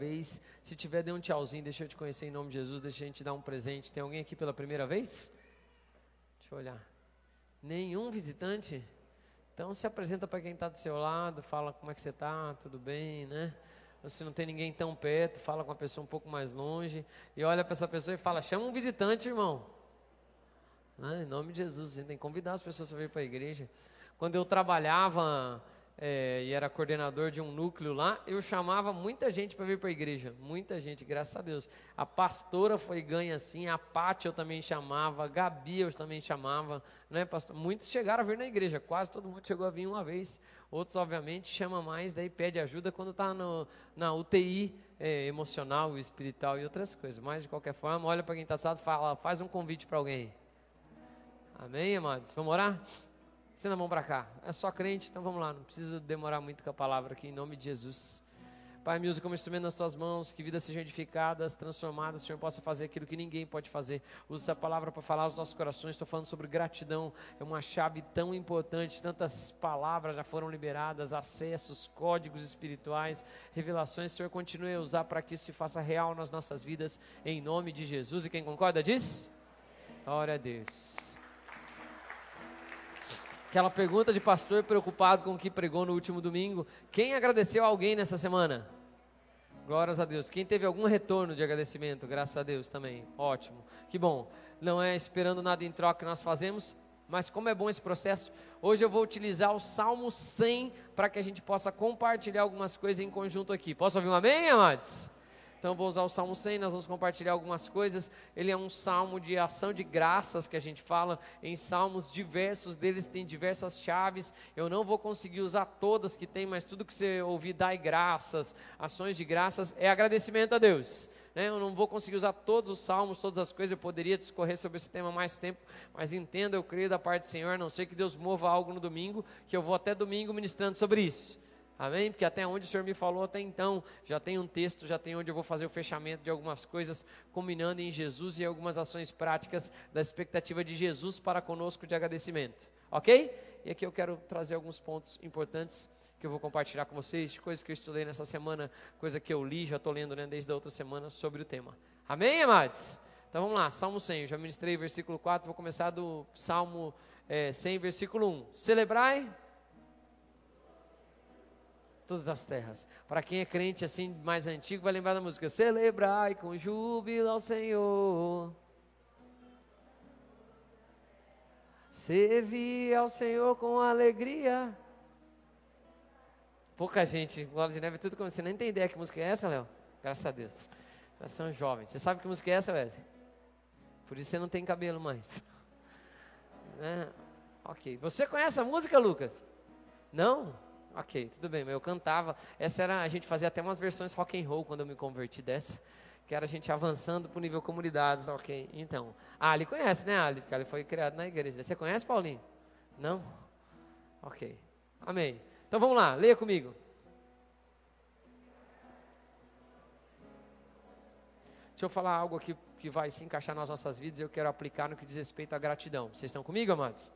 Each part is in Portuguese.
vez. Se tiver, dê um tchauzinho, deixa eu te conhecer em nome de Jesus, deixa a gente dar um presente. Tem alguém aqui pela primeira vez? Deixa eu olhar. Nenhum visitante? Então se apresenta para quem está do seu lado, fala como é que você está, tudo bem, né? Se não tem ninguém tão perto, fala com uma pessoa um pouco mais longe e olha para essa pessoa e fala: chama um visitante, irmão. Ah, em nome de Jesus, a gente tem que convidar as pessoas para vir para a igreja. Quando eu trabalhava é, e era coordenador de um núcleo lá, eu chamava muita gente para vir para a igreja, muita gente, graças a Deus. A pastora foi ganha assim, a Pátia eu também chamava, a Gabi eu também chamava, né, pastor? Muitos chegaram a vir na igreja, quase todo mundo chegou a vir uma vez. Outros, obviamente, chama mais, daí pede ajuda quando está na UTI é, emocional, espiritual e outras coisas. Mas, de qualquer forma, olha para quem está assado, fala, faz um convite para alguém. Amém, amados? Vamos orar? Estenda a mão para cá. É só crente, então vamos lá. Não precisa demorar muito com a palavra aqui, em nome de Jesus. Pai, me usa como instrumento nas tuas mãos, que vidas sejam edificadas, transformadas, o Senhor possa fazer aquilo que ninguém pode fazer. Usa essa palavra para falar aos nossos corações. Estou falando sobre gratidão, é uma chave tão importante. Tantas palavras já foram liberadas, acessos, códigos espirituais, revelações. Senhor continue a usar para que isso se faça real nas nossas vidas, em nome de Jesus. E quem concorda diz? Glória a Deus. Aquela pergunta de pastor preocupado com o que pregou no último domingo. Quem agradeceu a alguém nessa semana? Glórias a Deus. Quem teve algum retorno de agradecimento? Graças a Deus também. Ótimo. Que bom. Não é esperando nada em troca que nós fazemos, mas como é bom esse processo. Hoje eu vou utilizar o Salmo 100 para que a gente possa compartilhar algumas coisas em conjunto aqui. Posso ouvir um amém, amados? Então vou usar o Salmo 100, nós vamos compartilhar algumas coisas. Ele é um salmo de ação de graças que a gente fala em salmos diversos, deles tem diversas chaves. Eu não vou conseguir usar todas que tem, mas tudo que você ouvir dai graças, ações de graças é agradecimento a Deus. Né? Eu não vou conseguir usar todos os salmos, todas as coisas, eu poderia discorrer sobre esse tema mais tempo, mas entenda, eu creio da parte do Senhor, a não sei que Deus mova algo no domingo, que eu vou até domingo ministrando sobre isso. Amém? Porque até onde o Senhor me falou até então, já tem um texto, já tem onde eu vou fazer o fechamento de algumas coisas, combinando em Jesus e algumas ações práticas da expectativa de Jesus para conosco de agradecimento. Ok? E aqui eu quero trazer alguns pontos importantes que eu vou compartilhar com vocês, coisas que eu estudei nessa semana, coisa que eu li, já estou lendo né, desde a outra semana sobre o tema. Amém, amados? Então vamos lá, Salmo 100, eu já ministrei versículo 4, vou começar do Salmo é, 100, versículo 1. Celebrai todas as terras. Para quem é crente assim mais antigo, vai lembrar da música: Celebrai com júbilo ao Senhor. Servi ao Senhor com alegria. Pouca gente, Glória de Neve, tudo como você nem tem ideia que música é essa, Léo? Graças a Deus. Nós somos jovens. Você sabe que música é essa, Wesley? Por isso você não tem cabelo mais. É, ok. Você conhece a música, Lucas? Não? Ok, tudo bem, mas eu cantava. Essa era, a gente fazia até umas versões rock and roll quando eu me converti dessa, que era a gente avançando para o nível comunidades, ok. Então, Ali conhece, né, Ali? Porque ele foi criado na igreja. Você conhece, Paulinho? Não? Ok. Amém. Então vamos lá, leia comigo. Deixa eu falar algo aqui que vai se encaixar nas nossas vidas e eu quero aplicar no que diz respeito à gratidão. Vocês estão comigo, amados?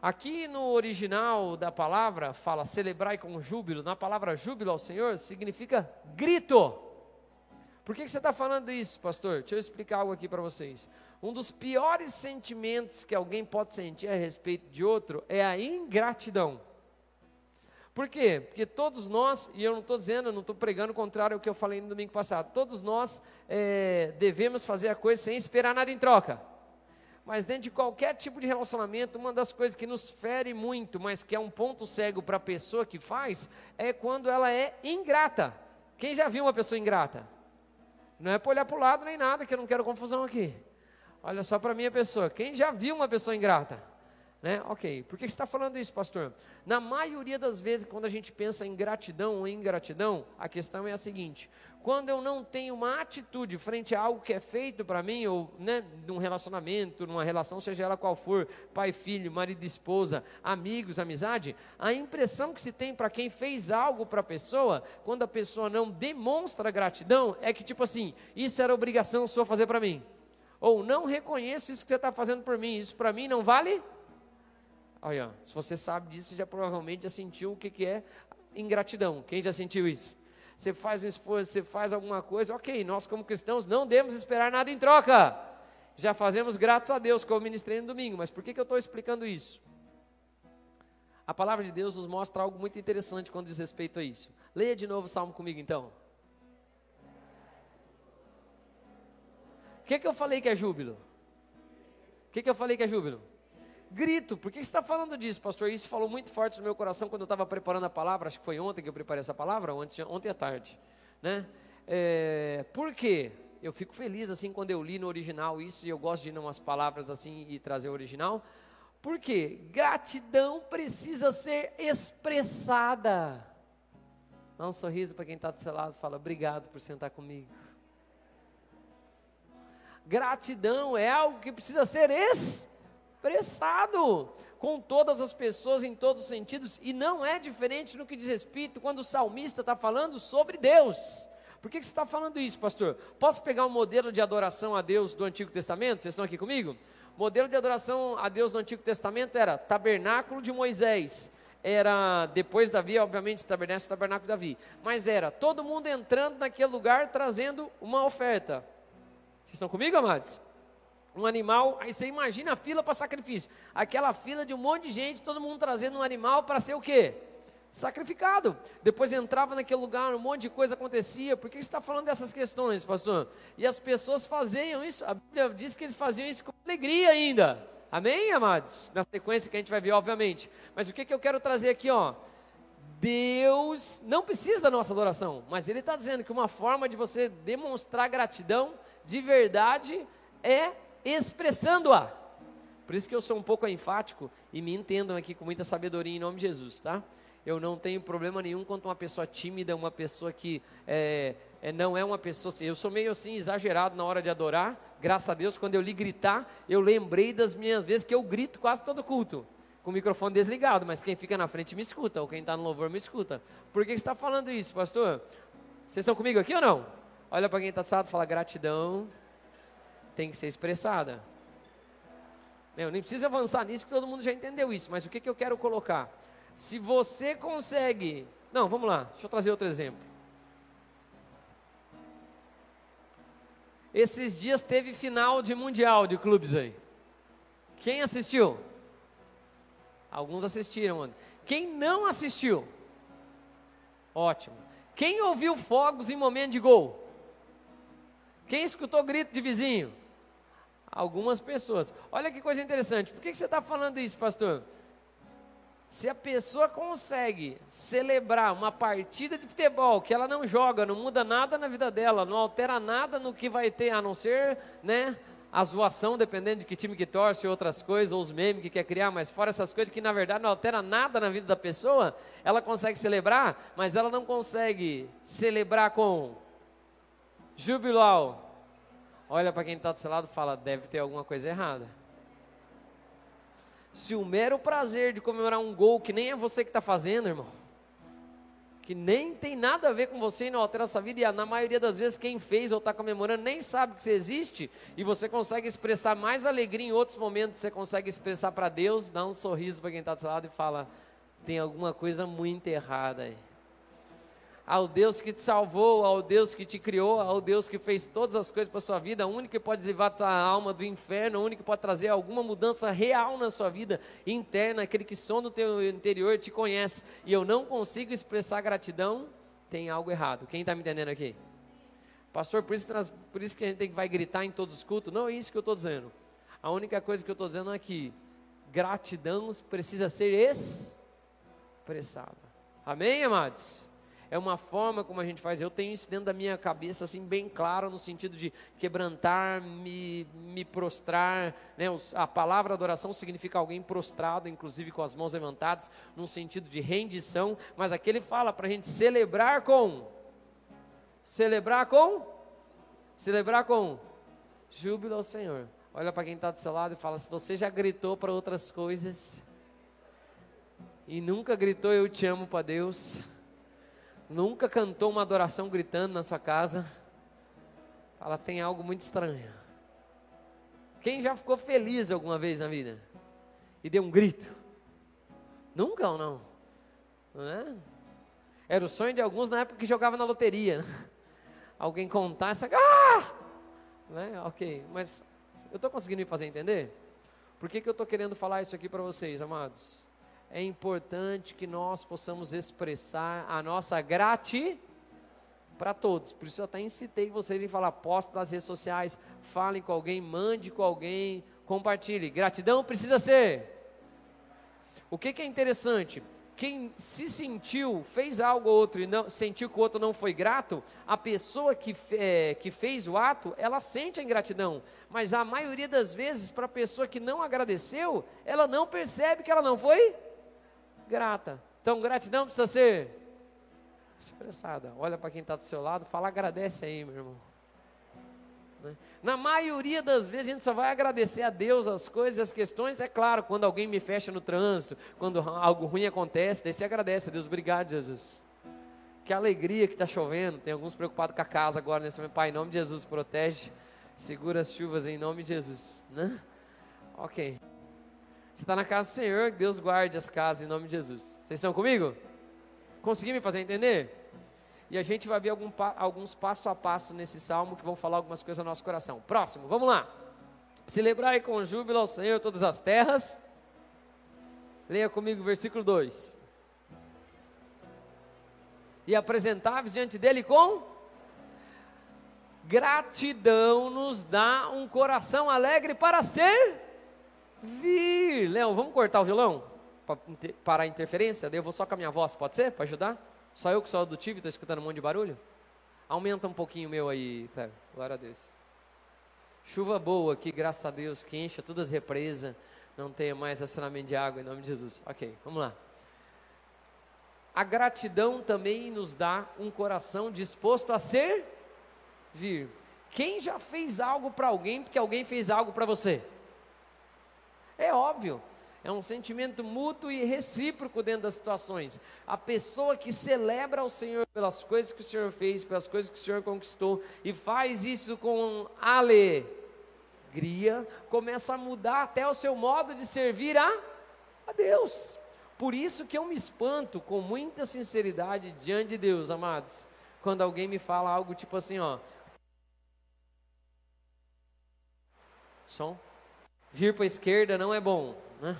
Aqui no original da palavra fala celebrai com júbilo. Na palavra júbilo ao Senhor significa grito. Por que, que você está falando isso, pastor? Deixa eu explicar algo aqui para vocês. Um dos piores sentimentos que alguém pode sentir a respeito de outro é a ingratidão. Por quê? Porque todos nós, e eu não estou dizendo, eu não estou pregando o contrário ao que eu falei no domingo passado, todos nós é, devemos fazer a coisa sem esperar nada em troca. Mas dentro de qualquer tipo de relacionamento, uma das coisas que nos fere muito, mas que é um ponto cego para a pessoa que faz, é quando ela é ingrata. Quem já viu uma pessoa ingrata? Não é para olhar para o lado nem nada, que eu não quero confusão aqui. Olha só para minha pessoa. Quem já viu uma pessoa ingrata? Né? Ok, por que você está falando isso, pastor? Na maioria das vezes, quando a gente pensa em gratidão ou ingratidão, a questão é a seguinte: quando eu não tenho uma atitude frente a algo que é feito para mim, ou né, num relacionamento, numa relação, seja ela qual for, pai, filho, marido, esposa, amigos, amizade, a impressão que se tem para quem fez algo para a pessoa, quando a pessoa não demonstra gratidão, é que tipo assim, isso era obrigação sua fazer para mim. Ou não reconheço isso que você está fazendo por mim, isso para mim não vale Olha, se você sabe disso, você já provavelmente já sentiu o que, que é ingratidão. Quem já sentiu isso? você faz um esforço, você faz alguma coisa, ok, nós como cristãos não devemos esperar nada em troca. Já fazemos graças a Deus, como ministrei no domingo, mas por que, que eu estou explicando isso? A palavra de Deus nos mostra algo muito interessante quando diz respeito a isso. Leia de novo o salmo comigo então. O que, que eu falei que é júbilo? O que, que eu falei que é júbilo? Grito. Por que você está falando disso, pastor? Isso falou muito forte no meu coração quando eu estava preparando a palavra. Acho que foi ontem que eu preparei essa palavra, ontem, ontem à tarde. Né? É, por quê? Eu fico feliz assim quando eu li no original isso e eu gosto de ir umas palavras assim e trazer o original. Porque gratidão precisa ser expressada. Dá um sorriso para quem está do seu lado fala: Obrigado por sentar comigo. Gratidão é algo que precisa ser expressado com todas as pessoas em todos os sentidos, e não é diferente no que diz respeito quando o salmista está falando sobre Deus. Por que, que você está falando isso, pastor? Posso pegar um modelo de adoração a Deus do Antigo Testamento? Vocês estão aqui comigo? O modelo de adoração a Deus do Antigo Testamento era tabernáculo de Moisés. Era, depois Davi, obviamente, tabernáculo, tabernáculo de Davi. Mas era todo mundo entrando naquele lugar trazendo uma oferta. Vocês estão comigo, amados? Um animal, aí você imagina a fila para sacrifício. Aquela fila de um monte de gente, todo mundo trazendo um animal para ser o quê? Sacrificado. Depois entrava naquele lugar, um monte de coisa acontecia. Por que você está falando dessas questões, pastor? E as pessoas faziam isso, a Bíblia diz que eles faziam isso com alegria ainda. Amém, amados? Na sequência que a gente vai ver, obviamente. Mas o que, que eu quero trazer aqui, ó? Deus não precisa da nossa adoração, mas Ele está dizendo que uma forma de você demonstrar gratidão de verdade é expressando-a. Por isso que eu sou um pouco enfático e me entendam aqui com muita sabedoria em nome de Jesus, tá? Eu não tenho problema nenhum quanto uma pessoa tímida, uma pessoa que é, é, não é uma pessoa. Eu sou meio assim exagerado na hora de adorar. Graças a Deus, quando eu li gritar, eu lembrei das minhas vezes que eu grito quase todo culto com o microfone desligado, mas quem fica na frente me escuta, ou quem está no louvor me escuta. Por que você está falando isso, pastor? Vocês estão comigo aqui ou não? Olha para quem está assado fala: gratidão tem que ser expressada. Eu nem precisa avançar nisso, que todo mundo já entendeu isso, mas o que, que eu quero colocar? Se você consegue. Não, vamos lá, deixa eu trazer outro exemplo. Esses dias teve final de Mundial de clubes aí. Quem assistiu? Alguns assistiram. Quem não assistiu? Ótimo. Quem ouviu fogos em momento de gol? Quem escutou grito de vizinho? Algumas pessoas. Olha que coisa interessante. Por que, você está falando isso, pastor? Se a pessoa consegue celebrar uma partida de futebol que ela não joga, não muda nada na vida dela, não altera nada no que vai ter, a não ser, né, a zoação, dependendo de que time que torce, outras coisas, ou os memes que quer criar, mas fora essas coisas que na verdade não altera nada na vida da pessoa, ela consegue celebrar, mas ela não consegue celebrar com Jubilau. Olha para quem está do seu lado e fala: deve ter alguma coisa errada. Se o mero prazer de comemorar um gol que nem é você que está fazendo, irmão, que nem tem nada a ver com você e não altera a sua vida, e na maioria das vezes quem fez ou está comemorando nem sabe que você existe, e você consegue expressar mais alegria em outros momentos, você consegue expressar para Deus, dá um sorriso para quem está do seu lado e fala: tem alguma coisa muito errada aí ao Deus que te salvou, ao Deus que te criou, ao Deus que fez todas as coisas para a sua vida, o único que pode levar a tua alma do inferno, o único que pode trazer alguma mudança real na sua vida interna, aquele que som no teu interior te conhece, e eu não consigo expressar gratidão, tem algo errado. Quem está me entendendo aqui? Pastor, por isso, que nós, por isso que a gente tem vai gritar em todos os cultos? Não é isso que eu estou dizendo. A única coisa que eu estou dizendo é que gratidão precisa ser expressada. Amém, amados? É uma forma como a gente faz. Eu tenho isso dentro da minha cabeça, assim, bem claro, no sentido de quebrantar, me, me prostrar. Né? A palavra adoração significa alguém prostrado, inclusive com as mãos levantadas, num sentido de rendição. Mas aqui ele fala para a gente celebrar com. Celebrar com? Celebrar com júbilo ao Senhor. Olha para quem está do seu lado e fala: se você já gritou para outras coisas e nunca gritou eu te amo para Deus nunca cantou uma adoração gritando na sua casa, fala, tem algo muito estranho. Quem já ficou feliz alguma vez na vida? E deu um grito? Nunca ou não? Não é? Era o sonho de alguns na época que jogava na loteria. Né? Alguém contar essa. Ah! Né? Ok, mas eu estou conseguindo me fazer entender? Por que, que eu estou querendo falar isso aqui para vocês, amados? É importante que nós possamos expressar a nossa gratidão para todos. Por isso eu até incitei vocês em falar, posta nas redes sociais, falem com alguém, mande com alguém, compartilhe. Gratidão precisa ser. O que, que é interessante? Quem se sentiu, fez algo ou outro e não, sentiu que o outro não foi grato, a pessoa que, é, que fez o ato, ela sente a ingratidão. Mas a maioria das vezes, para a pessoa que não agradeceu, ela não percebe que ela não foi grata. Então, gratidão precisa ser expressada. Olha para quem está do seu lado, fala, agradece aí, meu irmão. Né? Na maioria das vezes a gente só vai agradecer a Deus as coisas, as questões. É claro, quando alguém me fecha no trânsito, quando algo ruim acontece, daí você agradece a Deus. Obrigado, Jesus. Que alegria que está chovendo. Tem alguns preocupados com a casa agora nesse momento. Pai, em nome de Jesus, protege, segura as chuvas em nome de Jesus. Né? Ok. Você está na casa do Senhor, que Deus guarde as casas em nome de Jesus. Vocês estão comigo? Consegui me fazer entender? E a gente vai ver algum, alguns passo a passo nesse salmo que vão falar algumas coisas no nosso coração. Próximo, vamos lá. Celebrai com júbilo ao Senhor todas as terras. Leia comigo o versículo 2. E apresentáveis diante dele com gratidão nos dá um coração alegre para ser vir. Leão, vamos cortar o violão? para parar a interferência, daí eu vou só com a minha voz, pode ser? Para ajudar? Só eu que sou audutivo e estou escutando um monte de barulho? Aumenta um pouquinho o meu aí, Cleber. Glória a Deus. Chuva boa aqui, graças a Deus, que encha todas as represas, não tenha mais acionamento de água, em nome de Jesus. Ok, vamos lá. A gratidão também nos dá um coração disposto a servir. Quem já fez algo para alguém porque alguém fez algo para você? É óbvio é um sentimento mútuo e recíproco dentro das situações. A pessoa que celebra o Senhor pelas coisas que o Senhor fez, pelas coisas que o Senhor conquistou, e faz isso com alegria, começa a mudar até o seu modo de servir a, a Deus. Por isso que eu me espanto com muita sinceridade diante de Deus, amados, quando alguém me fala algo tipo assim, ó. Som. Vir para a esquerda não é bom, né?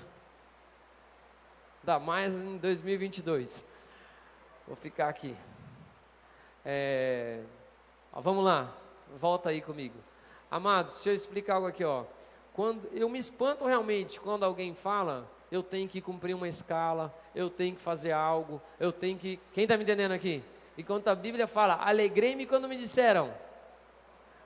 Ainda mais em 2022. Vou ficar aqui. É, ó, vamos lá, volta aí comigo. Amados, deixa eu explicar algo aqui, ó. Quando eu me espanto realmente quando alguém fala, eu tenho que cumprir uma escala, eu tenho que fazer algo, eu tenho que. Quem está me entendendo aqui? Enquanto a Bíblia fala, alegrei-me quando me disseram,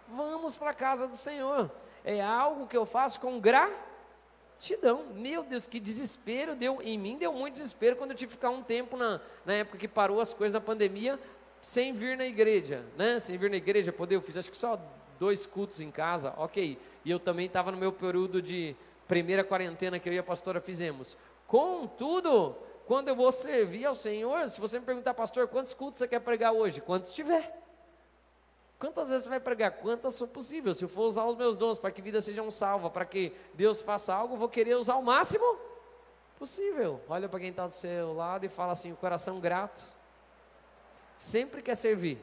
vamos para a casa do Senhor. É algo que eu faço com gratidão. Meu Deus, que desespero deu em mim, deu muito desespero quando eu tive que ficar um tempo na, na época que parou as coisas da pandemia, sem vir na igreja, né? Sem vir na igreja, poder, eu fiz acho que só dois cultos em casa, ok. E eu também estava no meu período de primeira quarentena que eu e a pastora fizemos. Contudo, quando eu vou servir ao Senhor, se você me perguntar, pastor, quantos cultos você quer pregar hoje? Quantos tiver. Quantas vezes você vai pregar? Quantas for possível. Se eu for usar os meus dons para que vida seja um salva, para que Deus faça algo, vou querer usar o máximo possível. Olha para quem está do seu lado e fala assim: o coração grato sempre quer servir.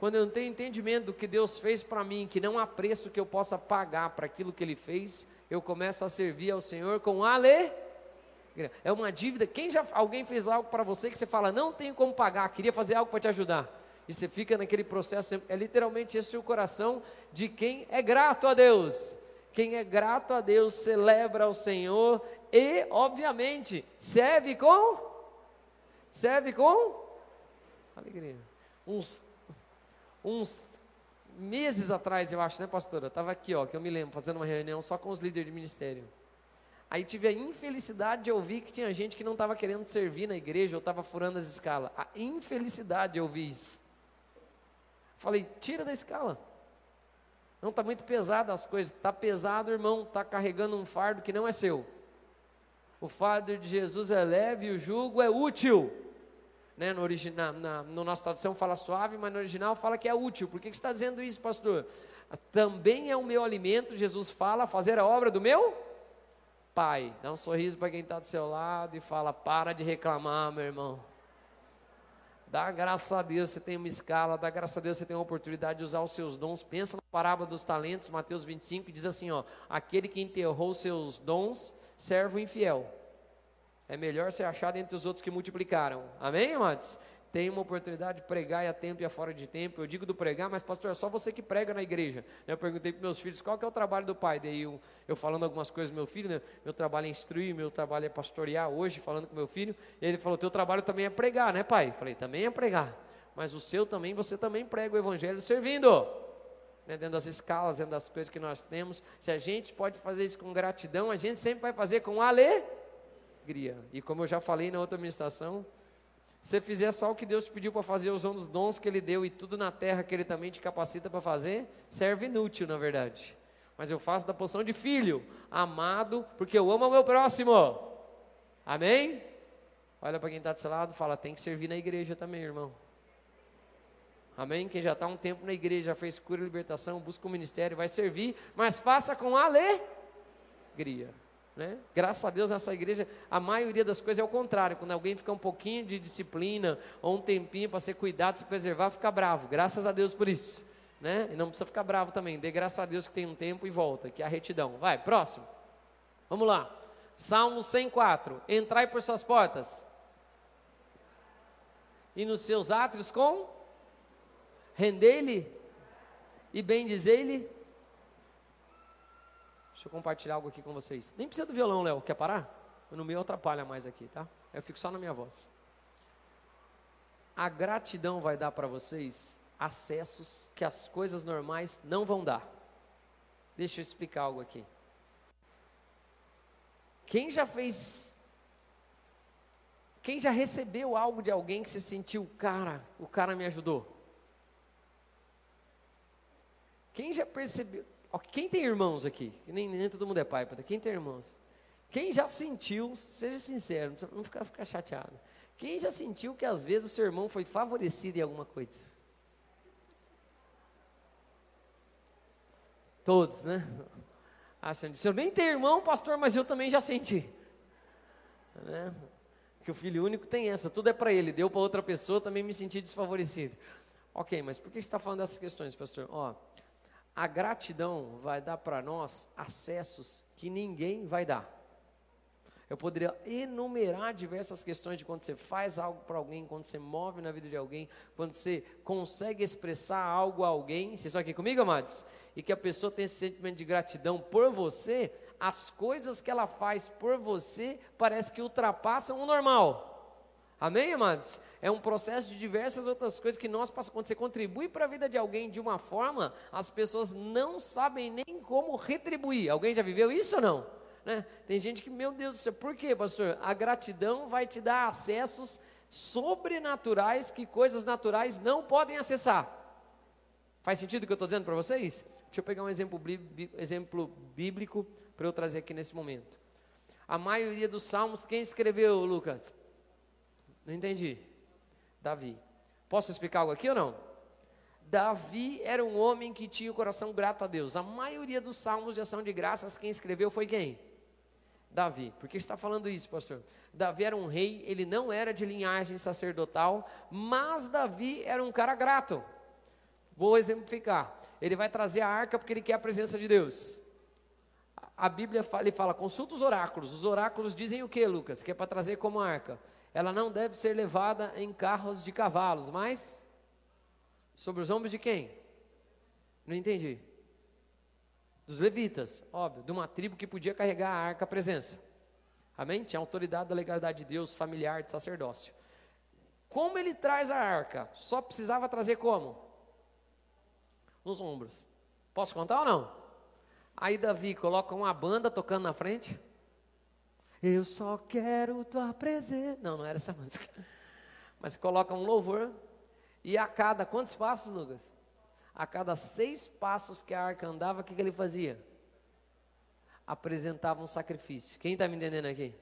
Quando eu não tenho entendimento do que Deus fez para mim, que não há preço que eu possa pagar para aquilo que Ele fez, eu começo a servir ao Senhor com alegria. É uma dívida. Quem já alguém fez algo para você que você fala não tenho como pagar, queria fazer algo para te ajudar? E você fica naquele processo, é literalmente esse o coração de quem é grato a Deus. Quem é grato a Deus celebra ao Senhor e, obviamente, serve com serve com alegria. Uns uns meses atrás, eu acho, né, pastora? Eu estava aqui, ó, que eu me lembro, fazendo uma reunião só com os líderes de ministério. Aí tive a infelicidade de ouvir que tinha gente que não estava querendo servir na igreja ou estava furando as escalas. A infelicidade de ouvir isso. Falei, tira da escala. Não está muito pesado as coisas. Está pesado, irmão, está carregando um fardo que não é seu. O fardo de Jesus é leve o jugo é útil. Né, no, original, na, no nossa tradução fala suave, mas no original fala que é útil. Por que, que está dizendo isso, pastor? Também é o meu alimento, Jesus fala, fazer a obra do meu Pai. Dá um sorriso para quem está do seu lado e fala: para de reclamar, meu irmão. Dá graças a Deus você tem uma escala, dá graças a Deus você tem uma oportunidade de usar os seus dons. Pensa na parábola dos talentos, Mateus 25, que diz assim: ó, aquele que enterrou seus dons, servo infiel. É melhor ser achado entre os outros que multiplicaram. Amém, amados? Tem uma oportunidade de pregar e a tempo e a fora de tempo. Eu digo do pregar, mas pastor, é só você que prega na igreja. Eu perguntei para meus filhos qual que é o trabalho do pai. Daí eu, eu falando algumas coisas meu filho, né? meu trabalho é instruir, meu trabalho é pastorear hoje, falando com meu filho. E ele falou: teu trabalho também é pregar, né, pai? falei: também é pregar. Mas o seu também, você também prega o evangelho servindo. Né, dentro das escalas, dentro das coisas que nós temos. Se a gente pode fazer isso com gratidão, a gente sempre vai fazer com alegria. E como eu já falei na outra ministração, você fizer só o que Deus te pediu para fazer, usando os dons que Ele deu e tudo na terra que Ele também te capacita para fazer, serve inútil, na verdade. Mas eu faço da posição de filho, amado, porque eu amo o meu próximo. Amém? Olha para quem está seu lado fala: tem que servir na igreja também, irmão. Amém? Quem já está um tempo na igreja, já fez cura e libertação, busca o ministério, vai servir, mas faça com alegria. Né? Graças a Deus nessa igreja, a maioria das coisas é o contrário. Quando alguém fica um pouquinho de disciplina, ou um tempinho para ser cuidado, se preservar, fica bravo. Graças a Deus por isso. Né? E não precisa ficar bravo também. Dê graças a Deus que tem um tempo e volta, que é a retidão. Vai, próximo. Vamos lá. Salmo 104. Entrai por suas portas. E nos seus átrios com rendei-lhe e bendizei-lhe Deixa eu compartilhar algo aqui com vocês. Nem precisa do violão, Léo. Quer parar? No meu atrapalha mais aqui, tá? Eu fico só na minha voz. A gratidão vai dar para vocês acessos que as coisas normais não vão dar. Deixa eu explicar algo aqui. Quem já fez. Quem já recebeu algo de alguém que se sentiu, cara, o cara me ajudou? Quem já percebeu? Quem tem irmãos aqui? Nem, nem todo mundo é pai, quem tem irmãos? Quem já sentiu, seja sincero, não ficar, ficar chateado. Quem já sentiu que às vezes o seu irmão foi favorecido em alguma coisa? Todos, né? Acham disso. Eu nem tenho irmão, pastor, mas eu também já senti. Né? Que o filho único tem essa, tudo é para ele, deu para outra pessoa, também me senti desfavorecido. Ok, mas por que você está falando dessas questões, pastor? Ó, a gratidão vai dar para nós acessos que ninguém vai dar. Eu poderia enumerar diversas questões de quando você faz algo para alguém, quando você move na vida de alguém, quando você consegue expressar algo a alguém. Vocês estão aqui comigo, amados? E que a pessoa tem esse sentimento de gratidão por você, as coisas que ela faz por você parece que ultrapassam o normal. Amém, amados? É um processo de diversas outras coisas que nós passamos. Quando você contribui para a vida de alguém de uma forma, as pessoas não sabem nem como retribuir. Alguém já viveu isso ou não? Né? Tem gente que, meu Deus do céu, por quê, pastor? A gratidão vai te dar acessos sobrenaturais que coisas naturais não podem acessar. Faz sentido o que eu estou dizendo para vocês? Deixa eu pegar um exemplo, exemplo bíblico para eu trazer aqui nesse momento. A maioria dos salmos, quem escreveu, Lucas? Não entendi. Davi. Posso explicar algo aqui ou não? Davi era um homem que tinha o coração grato a Deus. A maioria dos salmos de ação de graças, quem escreveu foi quem? Davi. Por que está falando isso, pastor? Davi era um rei, ele não era de linhagem sacerdotal, mas Davi era um cara grato. Vou exemplificar. Ele vai trazer a arca porque ele quer a presença de Deus. A Bíblia fala, fala, consulta os oráculos. Os oráculos dizem o que, Lucas? Que é para trazer como arca ela não deve ser levada em carros de cavalos, mas sobre os ombros de quem? Não entendi. Dos levitas, óbvio, de uma tribo que podia carregar a arca a presença. Amém? Tinha autoridade da legalidade de Deus, familiar, de sacerdócio. Como ele traz a arca? Só precisava trazer como? Nos ombros. Posso contar ou não? Aí Davi coloca uma banda tocando na frente. Eu só quero tua presença. Não, não era essa música. Mas coloca um louvor. E a cada quantos passos, Lucas? A cada seis passos que a arca andava, o que, que ele fazia? Apresentava um sacrifício. Quem está me entendendo aqui?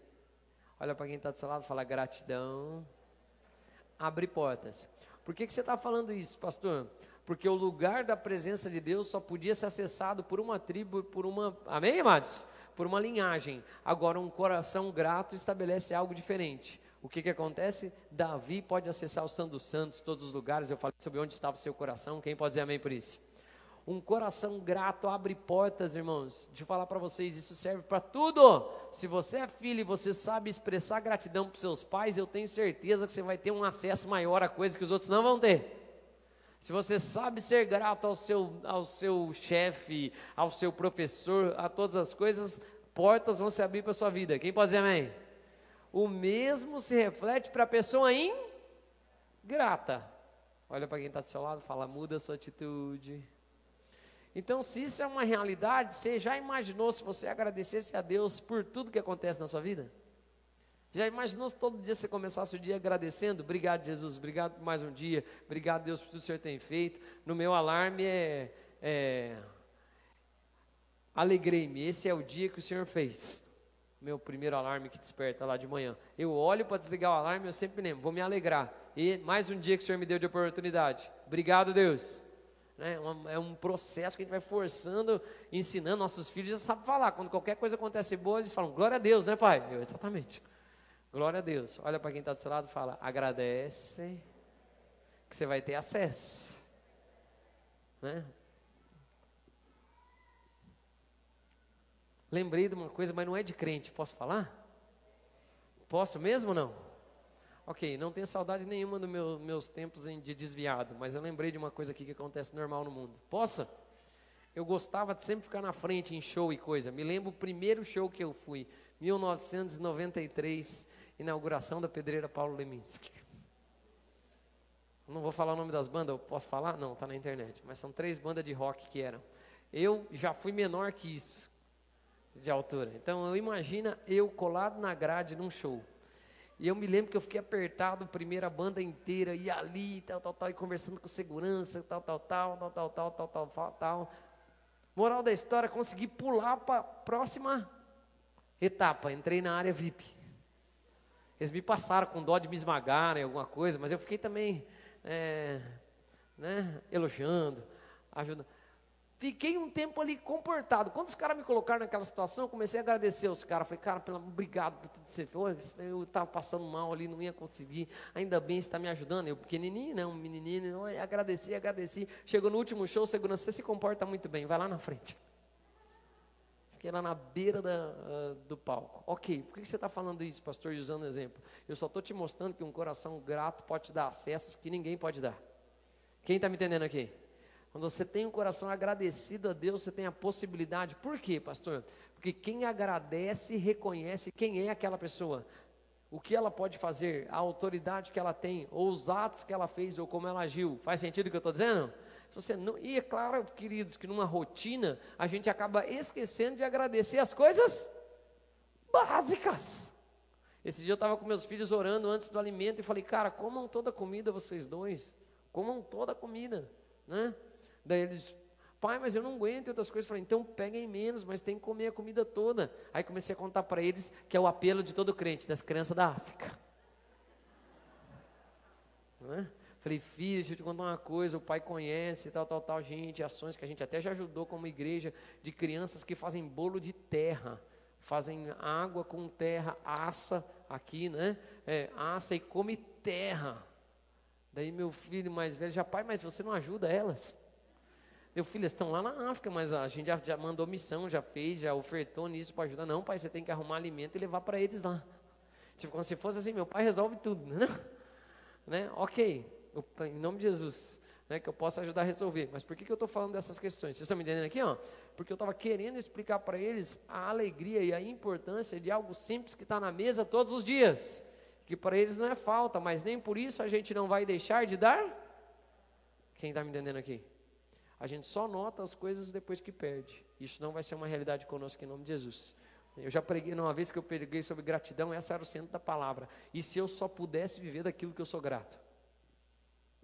Olha para quem está do seu lado fala gratidão. Abre portas. Por que, que você está falando isso, pastor? Porque o lugar da presença de Deus só podia ser acessado por uma tribo, por uma. Amém, amados? por uma linhagem. Agora, um coração grato estabelece algo diferente. O que, que acontece? Davi pode acessar o Santo dos Santos, todos os lugares. Eu falei sobre onde estava o seu coração. Quem pode dizer amém por isso? Um coração grato abre portas, irmãos. Eu falar para vocês, isso serve para tudo. Se você é filho e você sabe expressar gratidão para seus pais, eu tenho certeza que você vai ter um acesso maior a coisas que os outros não vão ter. Se você sabe ser grato ao seu, ao seu chefe, ao seu professor, a todas as coisas, portas vão se abrir para a sua vida. Quem pode dizer amém? O mesmo se reflete para a pessoa ingrata. Olha para quem está do seu lado, fala, muda a sua atitude. Então, se isso é uma realidade, você já imaginou se você agradecesse a Deus por tudo que acontece na sua vida? Já imaginou se todo dia você começasse o dia agradecendo? Obrigado, Jesus, obrigado por mais um dia, obrigado, Deus, por tudo que o Senhor tem feito. No meu alarme é, é alegrei-me, esse é o dia que o Senhor fez. Meu primeiro alarme que desperta lá de manhã. Eu olho para desligar o alarme, eu sempre lembro, vou me alegrar. E mais um dia que o Senhor me deu de oportunidade. Obrigado, Deus. Né? É um processo que a gente vai forçando, ensinando nossos filhos, já sabe falar. Quando qualquer coisa acontece boa, eles falam, glória a Deus, né, pai? Eu, exatamente. Glória a Deus. Olha para quem está do seu lado e fala, agradece, que você vai ter acesso. Né? Lembrei de uma coisa, mas não é de crente, posso falar? Posso mesmo ou não? Ok, não tenho saudade nenhuma dos meu, meus tempos de desviado, mas eu lembrei de uma coisa aqui que acontece normal no mundo. Possa? Eu gostava de sempre ficar na frente em show e coisa. Me lembro o primeiro show que eu fui, 1993, inauguração da Pedreira Paulo Leminski. Não vou falar o nome das bandas, posso falar? Não, está na internet. Mas são três bandas de rock que eram. Eu já fui menor que isso, de altura. Então, eu imagina eu colado na grade num show. E eu me lembro que eu fiquei apertado, primeira banda inteira, e ali, tal, tal, tal, e conversando com segurança, tal, tal, tal, tal, tal, tal, tal, tal, tal, tal. Moral da história, consegui pular para a próxima etapa, entrei na área VIP. Eles me passaram com dó de me esmagarem, alguma coisa, mas eu fiquei também, é, né, elogiando, ajudando. Fiquei um tempo ali comportado. Quando os caras me colocaram naquela situação, eu comecei a agradecer os caras. Falei, cara, obrigado por tudo que você fez. Eu estava passando mal ali, não ia conseguir. Ainda bem você está me ajudando. Eu pequenininho, né, um menininho. Eu agradeci, agradeci. Chegou no último show, segurança, você se comporta muito bem. Vai lá na frente. Fiquei lá na beira da, uh, do palco. Ok, por que você está falando isso, pastor, usando exemplo? Eu só estou te mostrando que um coração grato pode dar acessos que ninguém pode dar. Quem está me entendendo aqui? Quando você tem um coração agradecido a Deus, você tem a possibilidade. Por quê, pastor? Porque quem agradece reconhece quem é aquela pessoa, o que ela pode fazer, a autoridade que ela tem, ou os atos que ela fez, ou como ela agiu. Faz sentido o que eu estou dizendo? Você não, e é claro, queridos, que numa rotina a gente acaba esquecendo de agradecer as coisas básicas. Esse dia eu estava com meus filhos orando antes do alimento e falei, cara, comam toda a comida vocês dois, comam toda a comida, né? Daí eles, pai, mas eu não aguento outras coisas. Eu falei, então peguem menos, mas tem que comer a comida toda. Aí comecei a contar para eles que é o apelo de todo crente, das crianças da África. Não é? Falei, filho, deixa eu te contar uma coisa, o pai conhece, tal, tal, tal, gente, ações que a gente até já ajudou como igreja, de crianças que fazem bolo de terra, fazem água com terra, assa aqui, né? É, assa e come terra. Daí meu filho mais velho já, pai, mas você não ajuda elas? Meu filho, estão lá na África, mas a gente já, já mandou missão, já fez, já ofertou nisso para ajudar. Não, pai, você tem que arrumar alimento e levar para eles lá. Tipo, como se fosse assim, meu pai resolve tudo, né? né? Ok, em nome de Jesus, né, que eu possa ajudar a resolver. Mas por que, que eu estou falando dessas questões? Vocês estão me entendendo aqui? Ó? Porque eu estava querendo explicar para eles a alegria e a importância de algo simples que está na mesa todos os dias. Que para eles não é falta, mas nem por isso a gente não vai deixar de dar. Quem está me entendendo aqui? A gente só nota as coisas depois que perde. Isso não vai ser uma realidade conosco em nome de Jesus. Eu já preguei, uma vez que eu preguei sobre gratidão, essa era o centro da palavra. E se eu só pudesse viver daquilo que eu sou grato?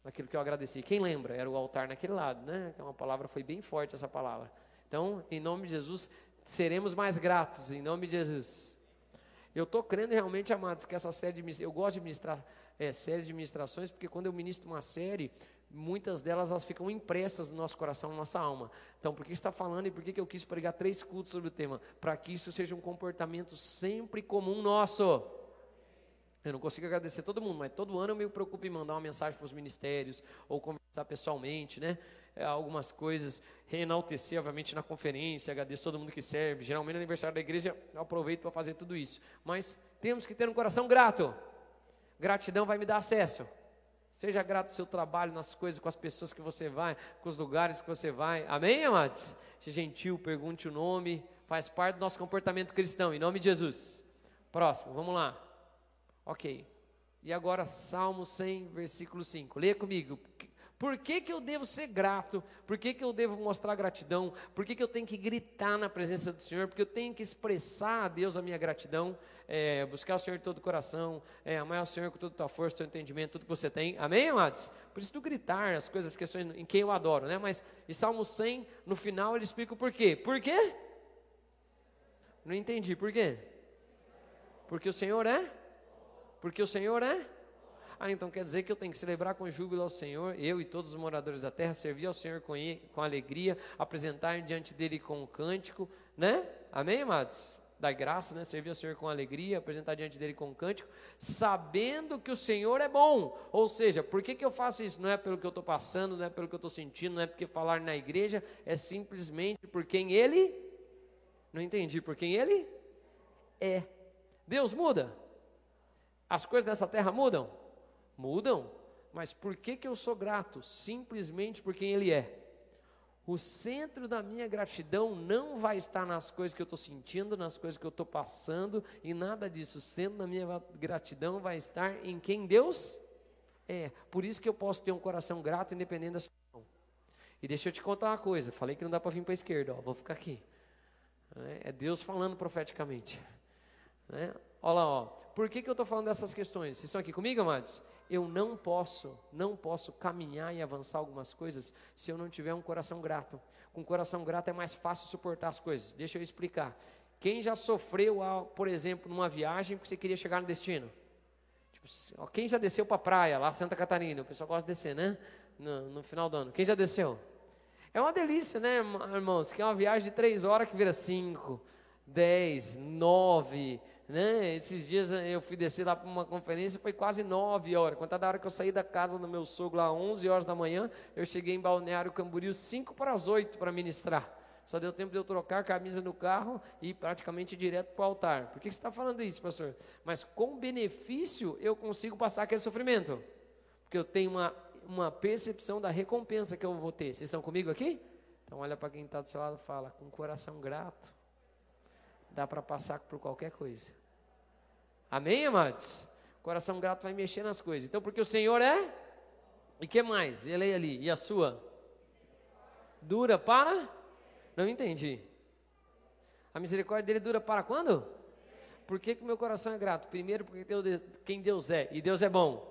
Daquilo que eu agradeci. Quem lembra? Era o altar naquele lado, né? É uma palavra, foi bem forte essa palavra. Então, em nome de Jesus, seremos mais gratos, em nome de Jesus. Eu estou crendo realmente, amados, que essa série de eu gosto de ministrar é, séries de ministrações, porque quando eu ministro uma série, muitas delas elas ficam impressas no nosso coração, na nossa alma. Então, por que está falando e por que eu quis pregar três cultos sobre o tema? Para que isso seja um comportamento sempre comum nosso. Eu não consigo agradecer todo mundo, mas todo ano eu me preocupo em mandar uma mensagem para os ministérios ou conversar pessoalmente, né? É, algumas coisas, reenaltecer, obviamente, na conferência, agradeço todo mundo que serve. Geralmente, no aniversário da igreja, eu aproveito para fazer tudo isso. Mas temos que ter um coração grato. Gratidão vai me dar acesso. Seja grato ao seu trabalho, nas coisas, com as pessoas que você vai, com os lugares que você vai. Amém, amados? Seja gentil, pergunte o nome. Faz parte do nosso comportamento cristão, em nome de Jesus. Próximo, vamos lá. Ok. E agora, Salmo 100, versículo 5. Leia comigo. Por que, que eu devo ser grato? Por que, que eu devo mostrar gratidão? Por que, que eu tenho que gritar na presença do Senhor? Porque eu tenho que expressar a Deus a minha gratidão, é, buscar o Senhor de todo o coração, é, amar o Senhor com toda a tua força, o entendimento, tudo que você tem. Amém, amados? Por isso do gritar as coisas, as questões em quem eu adoro, né? Mas Salmo 100, no final, ele explica o porquê. Por quê? Não entendi, por quê? Porque o Senhor é? Porque o Senhor é? Ah, então quer dizer que eu tenho que celebrar com júbilo ao Senhor, eu e todos os moradores da terra, servir ao Senhor com, com alegria, apresentar diante dele com um cântico, né? Amém, amados? Dar graça, né? Servir ao Senhor com alegria, apresentar diante dele com um cântico, sabendo que o Senhor é bom. Ou seja, por que, que eu faço isso? Não é pelo que eu estou passando, não é pelo que eu estou sentindo, não é porque falar na igreja, é simplesmente por quem ele. Não entendi, por quem ele é. Deus muda? As coisas dessa terra mudam? Mudam. Mas por que, que eu sou grato? Simplesmente por quem Ele é. O centro da minha gratidão não vai estar nas coisas que eu estou sentindo, nas coisas que eu estou passando, e nada disso. O centro da minha gratidão vai estar em quem Deus é. Por isso que eu posso ter um coração grato, independente da situação. E deixa eu te contar uma coisa: falei que não dá para vir para a esquerda, ó, vou ficar aqui. É Deus falando profeticamente. Né? Olha lá, ó. por que, que eu estou falando dessas questões? Vocês estão aqui comigo, amados? eu não posso, não posso caminhar e avançar algumas coisas se eu não tiver um coração grato. Com coração grato é mais fácil suportar as coisas. Deixa eu explicar. Quem já sofreu, por exemplo, numa viagem porque você queria chegar no destino? Tipo, quem já desceu para a praia, lá Santa Catarina? O pessoal gosta de descer, né? No, no, final do ano. Quem já desceu? É uma delícia, né, irmãos? Que é uma viagem de três horas que vira cinco, dez, nove, né? Esses dias eu fui descer lá para uma conferência, foi quase nove horas. Quando da hora que eu saí da casa do meu sogro, lá 11 horas da manhã, eu cheguei em Balneário Camboriú 5 para as 8 para ministrar. Só deu tempo de eu trocar a camisa no carro e ir praticamente direto para o altar. Por que você está falando isso, pastor? Mas com benefício eu consigo passar aquele sofrimento. Porque eu tenho uma, uma percepção da recompensa que eu vou ter. Vocês estão comigo aqui? Então olha para quem está do seu lado e fala, com coração grato, dá para passar por qualquer coisa. Amém, amados? Coração grato vai mexer nas coisas. Então, porque o Senhor é. E que mais? Ele é ali. E a sua? Dura para? Não entendi. A misericórdia dele dura para quando? Por que, que meu coração é grato? Primeiro, porque quem Deus é. E Deus é bom.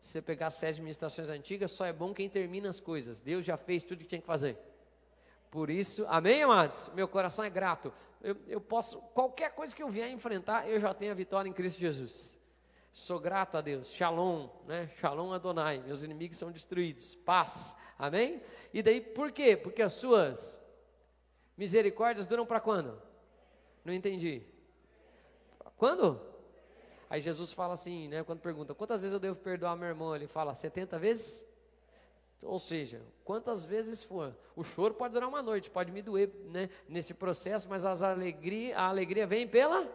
Se você pegar as sete administrações antigas, só é bom quem termina as coisas. Deus já fez tudo que tinha que fazer. Por isso, amém, amados? Meu coração é grato. Eu, eu, posso, qualquer coisa que eu vier enfrentar, eu já tenho a vitória em Cristo Jesus. Sou grato a Deus. Shalom, né? Shalom Adonai. Meus inimigos são destruídos. Paz. Amém? E daí, por quê? Porque as suas misericórdias duram para quando? Não entendi. Quando? Aí Jesus fala assim, né? Quando pergunta, quantas vezes eu devo perdoar meu irmão? Ele fala, 70 vezes? Ou seja, quantas vezes for, o choro pode durar uma noite, pode me doer né, nesse processo, mas as alegria, a alegria vem pela.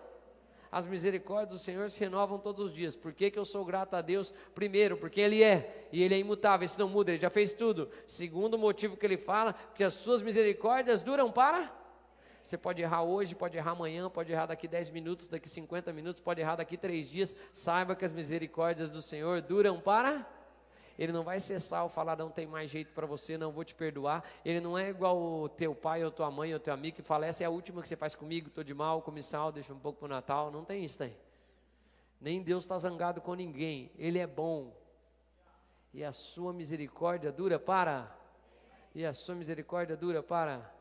As misericórdias do Senhor se renovam todos os dias. Por que, que eu sou grato a Deus? Primeiro, porque Ele é, e Ele é imutável, isso não muda, Ele já fez tudo. Segundo motivo que Ele fala, porque as suas misericórdias duram para. Você pode errar hoje, pode errar amanhã, pode errar daqui 10 minutos, daqui 50 minutos, pode errar daqui 3 dias. Saiba que as misericórdias do Senhor duram para ele não vai cessar ao falar, não tem mais jeito para você, não vou te perdoar. Ele não é igual o teu pai ou tua mãe ou teu amigo que fala, essa é a última que você faz comigo, estou de mal, come sal, deixa um pouco para o Natal. Não tem isso aí. Nem Deus está zangado com ninguém. Ele é bom. E a sua misericórdia dura para. E a sua misericórdia dura para.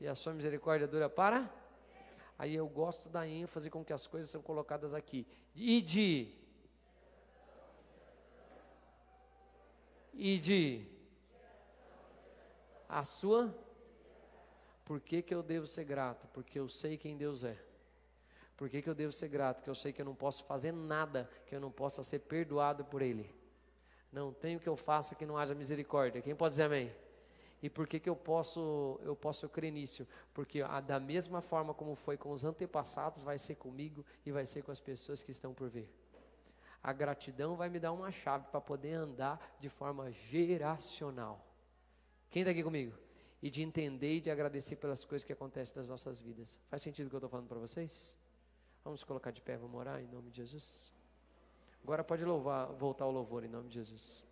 E a sua misericórdia dura para. Aí eu gosto da ênfase com que as coisas são colocadas aqui. E de e de a sua. Por que, que eu devo ser grato? Porque eu sei quem Deus é. Por que, que eu devo ser grato? Porque eu sei que eu não posso fazer nada que eu não possa ser perdoado por Ele. Não tenho que eu faça que não haja misericórdia. Quem pode dizer amém? E por que, que eu posso eu posso crer nisso? Porque a, da mesma forma como foi com os antepassados, vai ser comigo e vai ser com as pessoas que estão por vir. A gratidão vai me dar uma chave para poder andar de forma geracional. Quem está aqui comigo? E de entender e de agradecer pelas coisas que acontecem nas nossas vidas. Faz sentido o que eu estou falando para vocês? Vamos colocar de pé, vamos orar em nome de Jesus. Agora pode louvar, voltar ao louvor em nome de Jesus.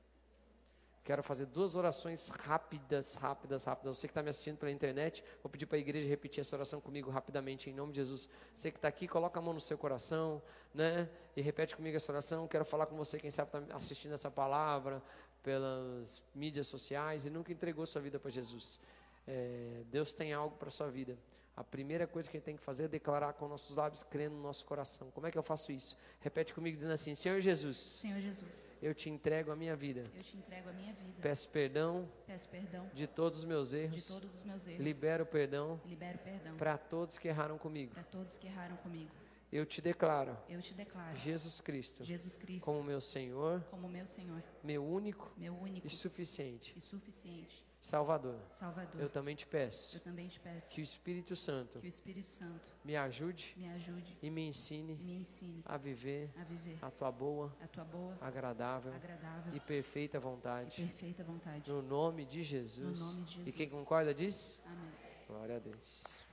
Quero fazer duas orações rápidas, rápidas, rápidas. Você que está me assistindo pela internet, vou pedir para a igreja repetir essa oração comigo rapidamente, em nome de Jesus. Você que está aqui, coloca a mão no seu coração, né? E repete comigo essa oração. Quero falar com você, quem sabe está assistindo essa palavra pelas mídias sociais e nunca entregou sua vida para Jesus. É, Deus tem algo para sua vida. A primeira coisa que a gente tem que fazer é declarar com nossos lábios, crendo no nosso coração. Como é que eu faço isso? Repete comigo dizendo assim: Senhor Jesus. Senhor Jesus. Eu te entrego a minha vida. Eu te entrego a minha vida. Peço perdão. Peço perdão. De todos os meus erros. De todos os meus erros. Libero perdão. Libero perdão. Para todos que erraram comigo. Para todos que erraram comigo. Eu te declaro. Eu te declaro. Jesus Cristo. Jesus Cristo. Como meu Senhor. Como meu Senhor. Meu único. Meu único. E suficiente. E suficiente. Salvador. Salvador. Eu também te peço. Eu também te peço. Que o Espírito Santo. Que o Espírito Santo. Me ajude. Me ajude. E me ensine. Me ensine. A viver. A viver. A tua boa. A tua boa. Agradável. Agradável. E perfeita vontade. E perfeita vontade. No nome de Jesus. No nome de Jesus. E quem concorda diz? Amém. Glória a Deus.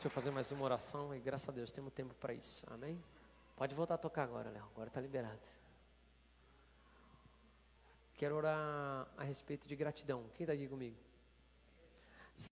Deixa eu fazer mais uma oração e graças a Deus temos tempo para isso. Amém? Pode voltar a tocar agora, Léo. Agora está liberado. Quero orar a respeito de gratidão. Quem está aqui comigo?